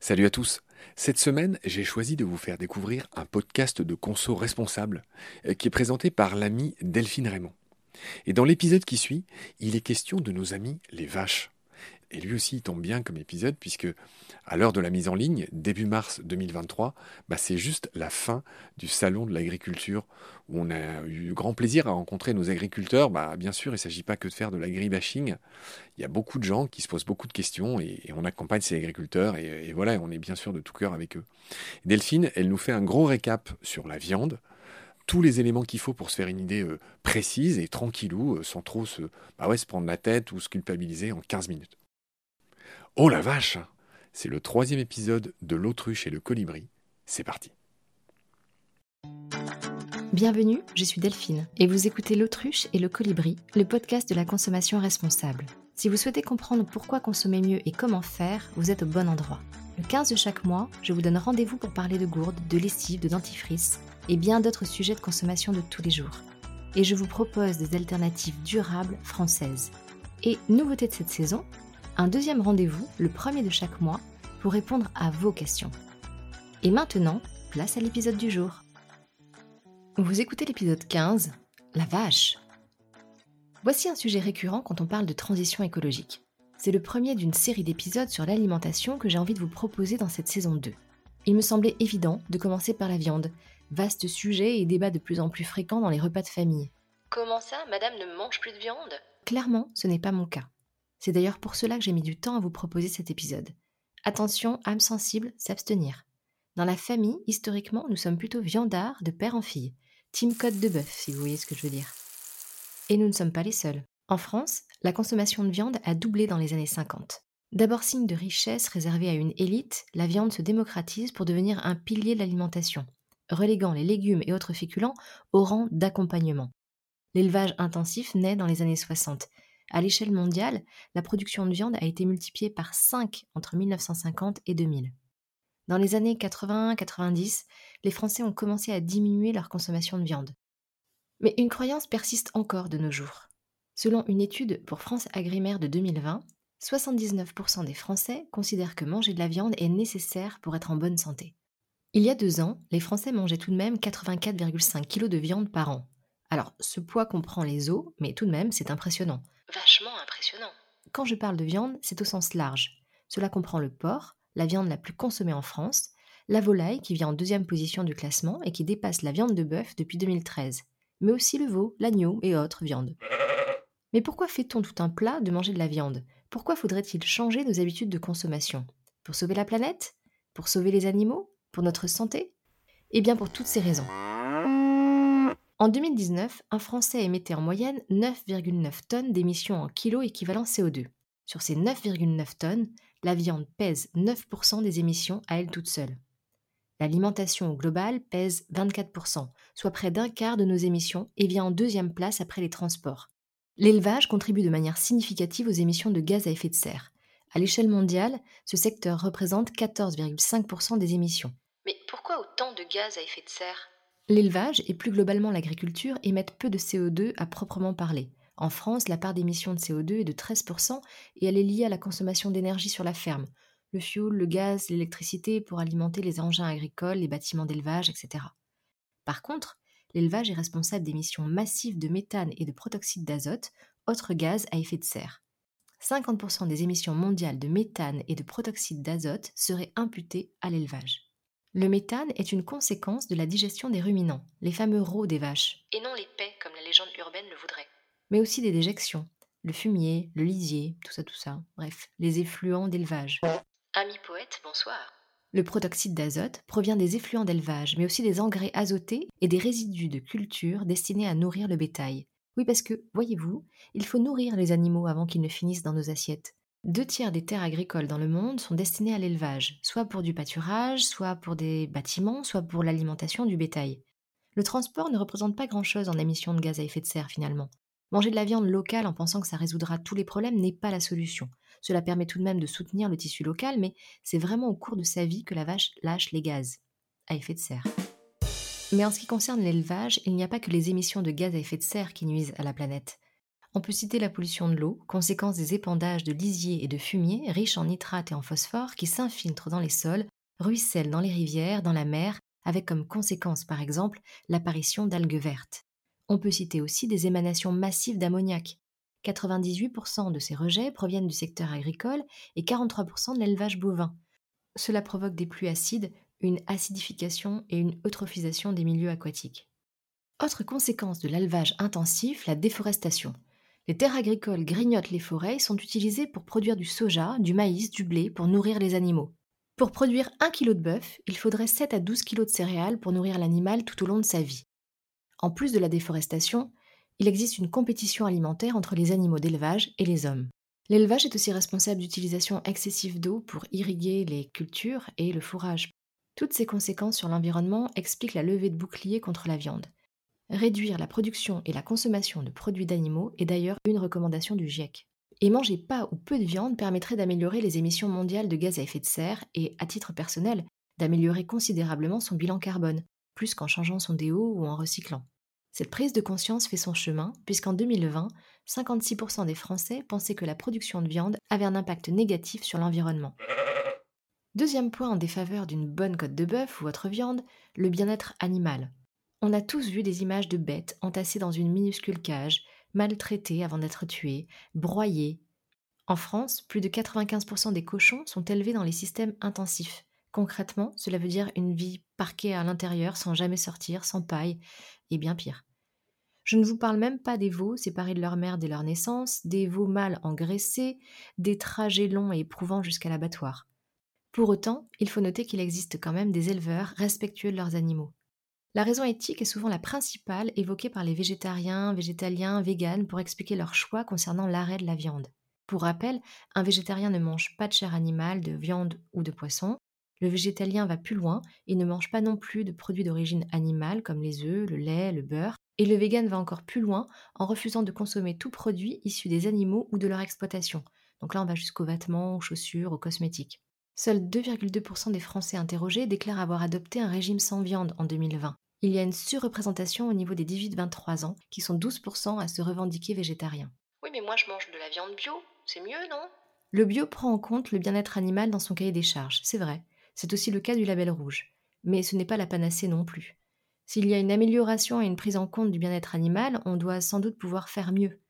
Salut à tous. Cette semaine, j'ai choisi de vous faire découvrir un podcast de conso responsable euh, qui est présenté par l'ami Delphine Raymond. Et dans l'épisode qui suit, il est question de nos amis les vaches. Et lui aussi, il tombe bien comme épisode, puisque à l'heure de la mise en ligne, début mars 2023, bah, c'est juste la fin du salon de l'agriculture, où on a eu grand plaisir à rencontrer nos agriculteurs. Bah, bien sûr, il ne s'agit pas que de faire de l'agribashing. Il y a beaucoup de gens qui se posent beaucoup de questions, et, on accompagne ces agriculteurs, et, voilà, on est bien sûr de tout cœur avec eux. Delphine, elle nous fait un gros récap sur la viande, tous les éléments qu'il faut pour se faire une idée euh, précise et tranquillou, euh, sans trop se, bah se prendre la tête ou se culpabiliser en 15 minutes. Oh la vache C'est le troisième épisode de L'autruche et le colibri. C'est parti. Bienvenue, je suis Delphine et vous écoutez L'autruche et le colibri, le podcast de la consommation responsable. Si vous souhaitez comprendre pourquoi consommer mieux et comment faire, vous êtes au bon endroit. Le 15 de chaque mois, je vous donne rendez-vous pour parler de gourdes, de lessive, de dentifrice et bien d'autres sujets de consommation de tous les jours. Et je vous propose des alternatives durables françaises. Et nouveauté de cette saison, un deuxième rendez-vous le premier de chaque mois pour répondre à vos questions. Et maintenant, place à l'épisode du jour. Vous écoutez l'épisode 15, La vache. Voici un sujet récurrent quand on parle de transition écologique. C'est le premier d'une série d'épisodes sur l'alimentation que j'ai envie de vous proposer dans cette saison 2. Il me semblait évident de commencer par la viande, vaste sujet et débat de plus en plus fréquent dans les repas de famille. Comment ça, madame ne mange plus de viande? Clairement, ce n'est pas mon cas. C'est d'ailleurs pour cela que j'ai mis du temps à vous proposer cet épisode. Attention, âme sensible, s'abstenir. Dans la famille, historiquement, nous sommes plutôt viandards de père en fille. Team code de bœuf, si vous voyez ce que je veux dire. Et nous ne sommes pas les seuls. En France, la consommation de viande a doublé dans les années 50. D'abord signe de richesse réservée à une élite, la viande se démocratise pour devenir un pilier de l'alimentation, reléguant les légumes et autres féculents au rang d'accompagnement. L'élevage intensif naît dans les années 60 à l'échelle mondiale, la production de viande a été multipliée par 5 entre 1950 et 2000. Dans les années 80-90, les Français ont commencé à diminuer leur consommation de viande. Mais une croyance persiste encore de nos jours. Selon une étude pour France Agrimaire de 2020, 79% des Français considèrent que manger de la viande est nécessaire pour être en bonne santé. Il y a deux ans, les Français mangeaient tout de même 84,5 kg de viande par an. Alors, ce poids comprend les os, mais tout de même, c'est impressionnant. Quand je parle de viande, c'est au sens large. Cela comprend le porc, la viande la plus consommée en France, la volaille qui vient en deuxième position du classement et qui dépasse la viande de bœuf depuis 2013, mais aussi le veau, l'agneau et autres viandes. Mais pourquoi fait-on tout un plat de manger de la viande? Pourquoi faudrait-il changer nos habitudes de consommation? Pour sauver la planète? Pour sauver les animaux? Pour notre santé? Eh bien pour toutes ces raisons. En 2019, un Français émettait en moyenne 9,9 tonnes d'émissions en kilos équivalent CO2. Sur ces 9,9 tonnes, la viande pèse 9% des émissions à elle toute seule. L'alimentation au global pèse 24%, soit près d'un quart de nos émissions et vient en deuxième place après les transports. L'élevage contribue de manière significative aux émissions de gaz à effet de serre. À l'échelle mondiale, ce secteur représente 14,5% des émissions. Mais pourquoi autant de gaz à effet de serre? L'élevage et plus globalement l'agriculture émettent peu de CO2 à proprement parler. En France, la part d'émissions de CO2 est de 13% et elle est liée à la consommation d'énergie sur la ferme. Le fioul, le gaz, l'électricité pour alimenter les engins agricoles, les bâtiments d'élevage, etc. Par contre, l'élevage est responsable d'émissions massives de méthane et de protoxyde d'azote, autres gaz à effet de serre. 50% des émissions mondiales de méthane et de protoxyde d'azote seraient imputées à l'élevage. Le méthane est une conséquence de la digestion des ruminants, les fameux rots des vaches. Et non les paix, comme la légende urbaine le voudrait. Mais aussi des déjections, le fumier, le lisier, tout ça, tout ça. Bref, les effluents d'élevage. Ami poète, bonsoir. Le protoxyde d'azote provient des effluents d'élevage, mais aussi des engrais azotés et des résidus de culture destinés à nourrir le bétail. Oui, parce que, voyez-vous, il faut nourrir les animaux avant qu'ils ne finissent dans nos assiettes. Deux tiers des terres agricoles dans le monde sont destinées à l'élevage, soit pour du pâturage, soit pour des bâtiments, soit pour l'alimentation du bétail. Le transport ne représente pas grand-chose en émissions de gaz à effet de serre finalement. Manger de la viande locale en pensant que ça résoudra tous les problèmes n'est pas la solution. Cela permet tout de même de soutenir le tissu local, mais c'est vraiment au cours de sa vie que la vache lâche les gaz à effet de serre. Mais en ce qui concerne l'élevage, il n'y a pas que les émissions de gaz à effet de serre qui nuisent à la planète. On peut citer la pollution de l'eau, conséquence des épandages de lisiers et de fumier riches en nitrates et en phosphore qui s'infiltrent dans les sols, ruissellent dans les rivières, dans la mer, avec comme conséquence par exemple l'apparition d'algues vertes. On peut citer aussi des émanations massives d'ammoniac. 98% de ces rejets proviennent du secteur agricole et 43% de l'élevage bovin. Cela provoque des pluies acides, une acidification et une eutrophisation des milieux aquatiques. Autre conséquence de l'élevage intensif, la déforestation. Les terres agricoles grignotent les forêts et sont utilisées pour produire du soja, du maïs, du blé, pour nourrir les animaux. Pour produire 1 kg de bœuf, il faudrait 7 à 12 kg de céréales pour nourrir l'animal tout au long de sa vie. En plus de la déforestation, il existe une compétition alimentaire entre les animaux d'élevage et les hommes. L'élevage est aussi responsable d'utilisation excessive d'eau pour irriguer les cultures et le fourrage. Toutes ces conséquences sur l'environnement expliquent la levée de boucliers contre la viande. Réduire la production et la consommation de produits d'animaux est d'ailleurs une recommandation du GIEC. Et manger pas ou peu de viande permettrait d'améliorer les émissions mondiales de gaz à effet de serre et, à titre personnel, d'améliorer considérablement son bilan carbone, plus qu'en changeant son déo ou en recyclant. Cette prise de conscience fait son chemin, puisqu'en 2020, 56% des Français pensaient que la production de viande avait un impact négatif sur l'environnement. Deuxième point en défaveur d'une bonne côte de bœuf ou autre viande, le bien-être animal. On a tous vu des images de bêtes entassées dans une minuscule cage, maltraitées avant d'être tuées, broyées. En France, plus de 95% des cochons sont élevés dans les systèmes intensifs. Concrètement, cela veut dire une vie parquée à l'intérieur sans jamais sortir, sans paille, et bien pire. Je ne vous parle même pas des veaux séparés de leur mère dès leur naissance, des veaux mâles engraissés, des trajets longs et éprouvants jusqu'à l'abattoir. Pour autant, il faut noter qu'il existe quand même des éleveurs respectueux de leurs animaux. La raison éthique est souvent la principale évoquée par les végétariens, végétaliens, véganes pour expliquer leur choix concernant l'arrêt de la viande. Pour rappel, un végétarien ne mange pas de chair animale, de viande ou de poisson. Le végétalien va plus loin, il ne mange pas non plus de produits d'origine animale comme les œufs, le lait, le beurre. Et le vegan va encore plus loin en refusant de consommer tout produit issu des animaux ou de leur exploitation. Donc là, on va jusqu'aux vêtements, aux chaussures, aux cosmétiques. Seuls 2,2% des Français interrogés déclarent avoir adopté un régime sans viande en 2020 il y a une surreprésentation au niveau des 18-23 ans, qui sont 12% à se revendiquer végétariens. Oui, mais moi je mange de la viande bio, c'est mieux, non? Le bio prend en compte le bien-être animal dans son cahier des charges, c'est vrai. C'est aussi le cas du label rouge. Mais ce n'est pas la panacée non plus. S'il y a une amélioration et une prise en compte du bien-être animal, on doit sans doute pouvoir faire mieux.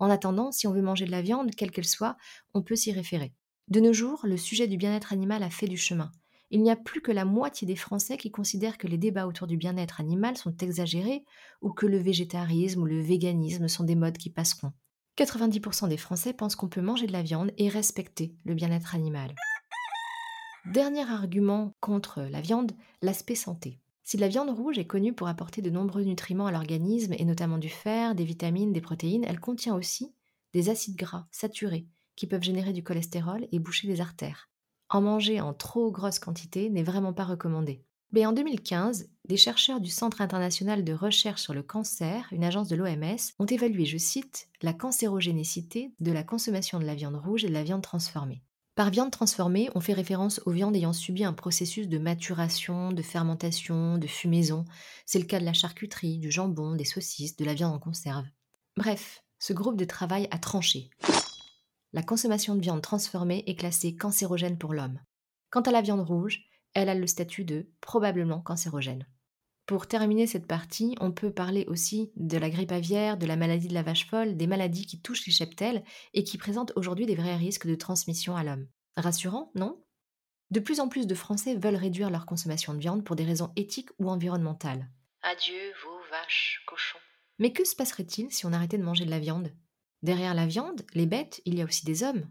En attendant, si on veut manger de la viande, quelle qu'elle soit, on peut s'y référer. De nos jours, le sujet du bien-être animal a fait du chemin il n'y a plus que la moitié des Français qui considèrent que les débats autour du bien-être animal sont exagérés ou que le végétarisme ou le véganisme sont des modes qui passeront. 90% des Français pensent qu'on peut manger de la viande et respecter le bien-être animal. Dernier argument contre la viande, l'aspect santé. Si la viande rouge est connue pour apporter de nombreux nutriments à l'organisme et notamment du fer, des vitamines, des protéines, elle contient aussi des acides gras saturés qui peuvent générer du cholestérol et boucher les artères. En manger en trop grosse quantité n'est vraiment pas recommandé. Mais en 2015, des chercheurs du Centre international de recherche sur le cancer, une agence de l'OMS, ont évalué, je cite, la cancérogénicité de la consommation de la viande rouge et de la viande transformée. Par viande transformée, on fait référence aux viandes ayant subi un processus de maturation, de fermentation, de fumaison. C'est le cas de la charcuterie, du jambon, des saucisses, de la viande en conserve. Bref, ce groupe de travail a tranché la consommation de viande transformée est classée cancérogène pour l'homme. Quant à la viande rouge, elle a le statut de probablement cancérogène. Pour terminer cette partie, on peut parler aussi de la grippe aviaire, de la maladie de la vache folle, des maladies qui touchent les cheptels et qui présentent aujourd'hui des vrais risques de transmission à l'homme. Rassurant, non? De plus en plus de Français veulent réduire leur consommation de viande pour des raisons éthiques ou environnementales. Adieu, vos vaches, cochons. Mais que se passerait-il si on arrêtait de manger de la viande? Derrière la viande, les bêtes, il y a aussi des hommes.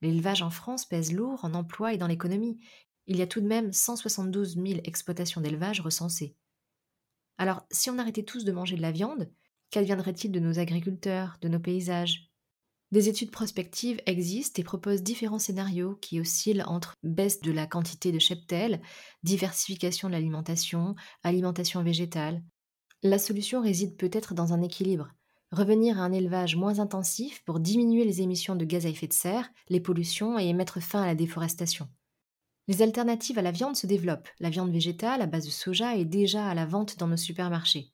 L'élevage en France pèse lourd en emploi et dans l'économie. Il y a tout de même 172 000 exploitations d'élevage recensées. Alors, si on arrêtait tous de manger de la viande, qu'adviendrait-il de nos agriculteurs, de nos paysages? Des études prospectives existent et proposent différents scénarios qui oscillent entre baisse de la quantité de cheptel, diversification de l'alimentation, alimentation végétale. La solution réside peut-être dans un équilibre revenir à un élevage moins intensif pour diminuer les émissions de gaz à effet de serre, les pollutions et mettre fin à la déforestation. Les alternatives à la viande se développent. La viande végétale à base de soja est déjà à la vente dans nos supermarchés.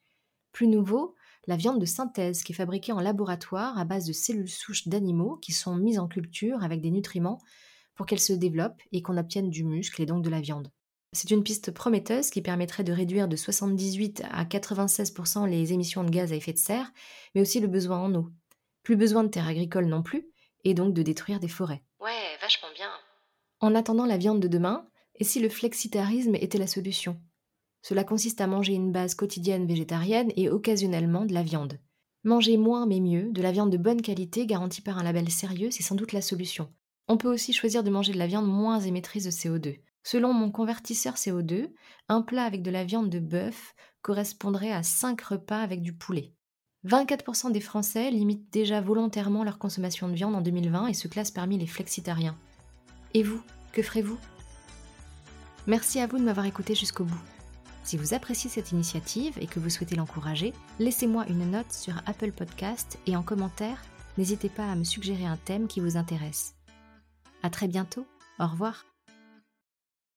Plus nouveau, la viande de synthèse qui est fabriquée en laboratoire à base de cellules souches d'animaux qui sont mises en culture avec des nutriments pour qu'elles se développent et qu'on obtienne du muscle et donc de la viande. C'est une piste prometteuse qui permettrait de réduire de 78 à 96% les émissions de gaz à effet de serre, mais aussi le besoin en eau. Plus besoin de terres agricoles non plus, et donc de détruire des forêts. Ouais, vachement bien. En attendant la viande de demain, et si le flexitarisme était la solution? Cela consiste à manger une base quotidienne végétarienne et occasionnellement de la viande. Manger moins mais mieux, de la viande de bonne qualité garantie par un label sérieux, c'est sans doute la solution. On peut aussi choisir de manger de la viande moins émettrice de CO2. Selon mon convertisseur CO2, un plat avec de la viande de bœuf correspondrait à 5 repas avec du poulet. 24% des Français limitent déjà volontairement leur consommation de viande en 2020 et se classent parmi les flexitariens. Et vous, que ferez-vous? Merci à vous de m'avoir écouté jusqu'au bout. Si vous appréciez cette initiative et que vous souhaitez l'encourager, laissez-moi une note sur Apple Podcast et en commentaire, n'hésitez pas à me suggérer un thème qui vous intéresse. À très bientôt. Au revoir.